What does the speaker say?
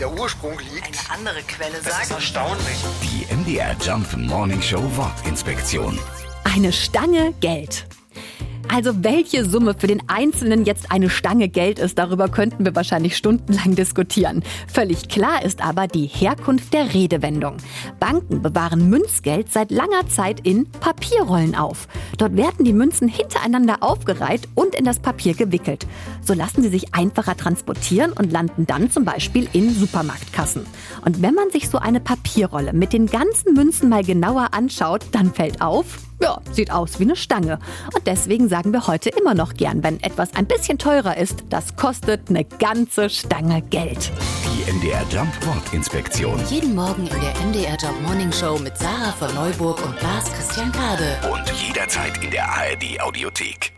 der Ursprung liegt. Eine andere Quelle Das ist sagt, erstaunlich. Die MDR Jump Morning Show Wortinspektion. Eine Stange Geld. Also welche Summe für den Einzelnen jetzt eine Stange Geld ist, darüber könnten wir wahrscheinlich stundenlang diskutieren. Völlig klar ist aber die Herkunft der Redewendung. Banken bewahren Münzgeld seit langer Zeit in Papierrollen auf. Dort werden die Münzen hintereinander aufgereiht und in das Papier gewickelt. So lassen sie sich einfacher transportieren und landen dann zum Beispiel in Supermarktkassen. Und wenn man sich so eine Papierrolle mit den ganzen Münzen mal genauer anschaut, dann fällt auf, ja, sieht aus wie eine Stange. Und deswegen sagen wir heute immer noch gern, wenn etwas ein bisschen teurer ist, das kostet eine ganze Stange Geld. Die MDR Jump Wortinspektion. Jeden Morgen in der MDR Job Morning Show mit Sarah von Neuburg und Lars Christian Kade. Und jederzeit in der ARD Audiothek.